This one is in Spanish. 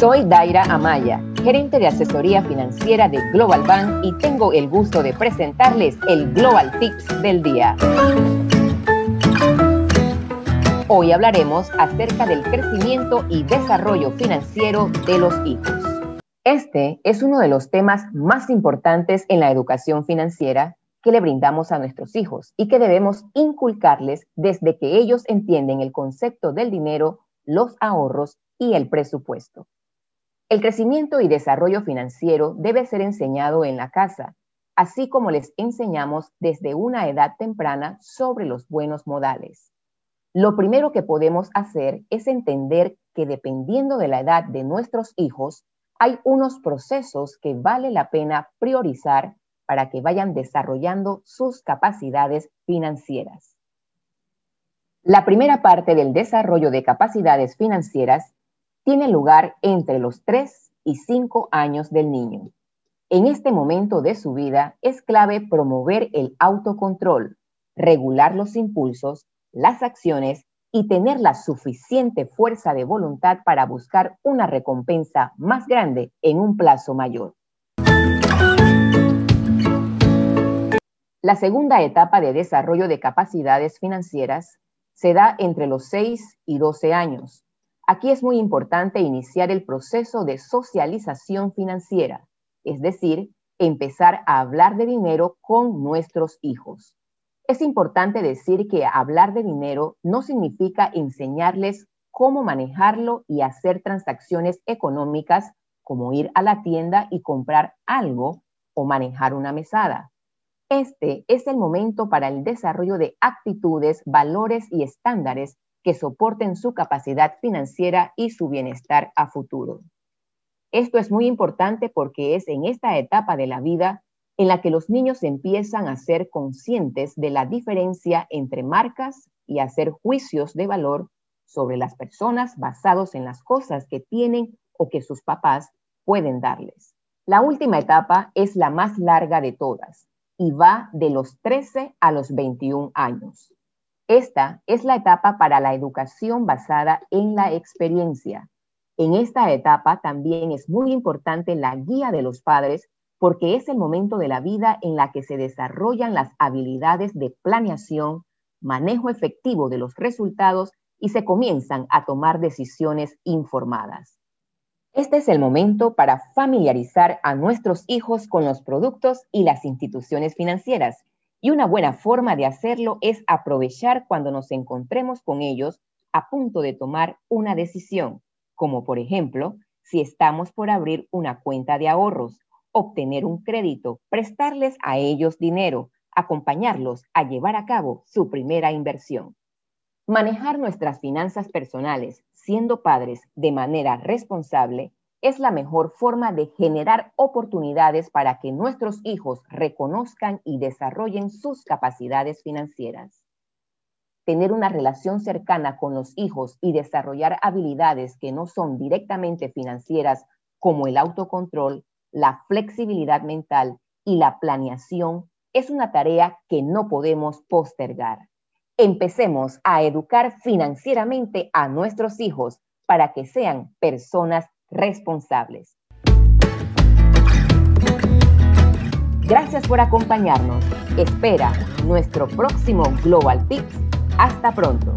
Soy Daira Amaya, gerente de asesoría financiera de Global Bank y tengo el gusto de presentarles el Global Tips del día. Hoy hablaremos acerca del crecimiento y desarrollo financiero de los hijos. Este es uno de los temas más importantes en la educación financiera que le brindamos a nuestros hijos y que debemos inculcarles desde que ellos entienden el concepto del dinero, los ahorros y el presupuesto. El crecimiento y desarrollo financiero debe ser enseñado en la casa, así como les enseñamos desde una edad temprana sobre los buenos modales. Lo primero que podemos hacer es entender que dependiendo de la edad de nuestros hijos, hay unos procesos que vale la pena priorizar para que vayan desarrollando sus capacidades financieras. La primera parte del desarrollo de capacidades financieras tiene lugar entre los 3 y 5 años del niño. En este momento de su vida es clave promover el autocontrol, regular los impulsos, las acciones y tener la suficiente fuerza de voluntad para buscar una recompensa más grande en un plazo mayor. La segunda etapa de desarrollo de capacidades financieras se da entre los 6 y 12 años, Aquí es muy importante iniciar el proceso de socialización financiera, es decir, empezar a hablar de dinero con nuestros hijos. Es importante decir que hablar de dinero no significa enseñarles cómo manejarlo y hacer transacciones económicas como ir a la tienda y comprar algo o manejar una mesada. Este es el momento para el desarrollo de actitudes, valores y estándares que soporten su capacidad financiera y su bienestar a futuro. Esto es muy importante porque es en esta etapa de la vida en la que los niños empiezan a ser conscientes de la diferencia entre marcas y hacer juicios de valor sobre las personas basados en las cosas que tienen o que sus papás pueden darles. La última etapa es la más larga de todas y va de los 13 a los 21 años. Esta es la etapa para la educación basada en la experiencia. En esta etapa también es muy importante la guía de los padres porque es el momento de la vida en la que se desarrollan las habilidades de planeación, manejo efectivo de los resultados y se comienzan a tomar decisiones informadas. Este es el momento para familiarizar a nuestros hijos con los productos y las instituciones financieras y una buena forma de hacerlo es aprovechar cuando nos encontremos con ellos a punto de tomar una decisión, como por ejemplo, si estamos por abrir una cuenta de ahorros, obtener un crédito, prestarles a ellos dinero, acompañarlos a llevar a cabo su primera inversión. Manejar nuestras finanzas personales siendo padres de manera responsable es la mejor forma de generar oportunidades para que nuestros hijos reconozcan y desarrollen sus capacidades financieras. Tener una relación cercana con los hijos y desarrollar habilidades que no son directamente financieras como el autocontrol, la flexibilidad mental y la planeación es una tarea que no podemos postergar. Empecemos a educar financieramente a nuestros hijos para que sean personas responsables. Gracias por acompañarnos. Espera nuestro próximo Global Tips. Hasta pronto.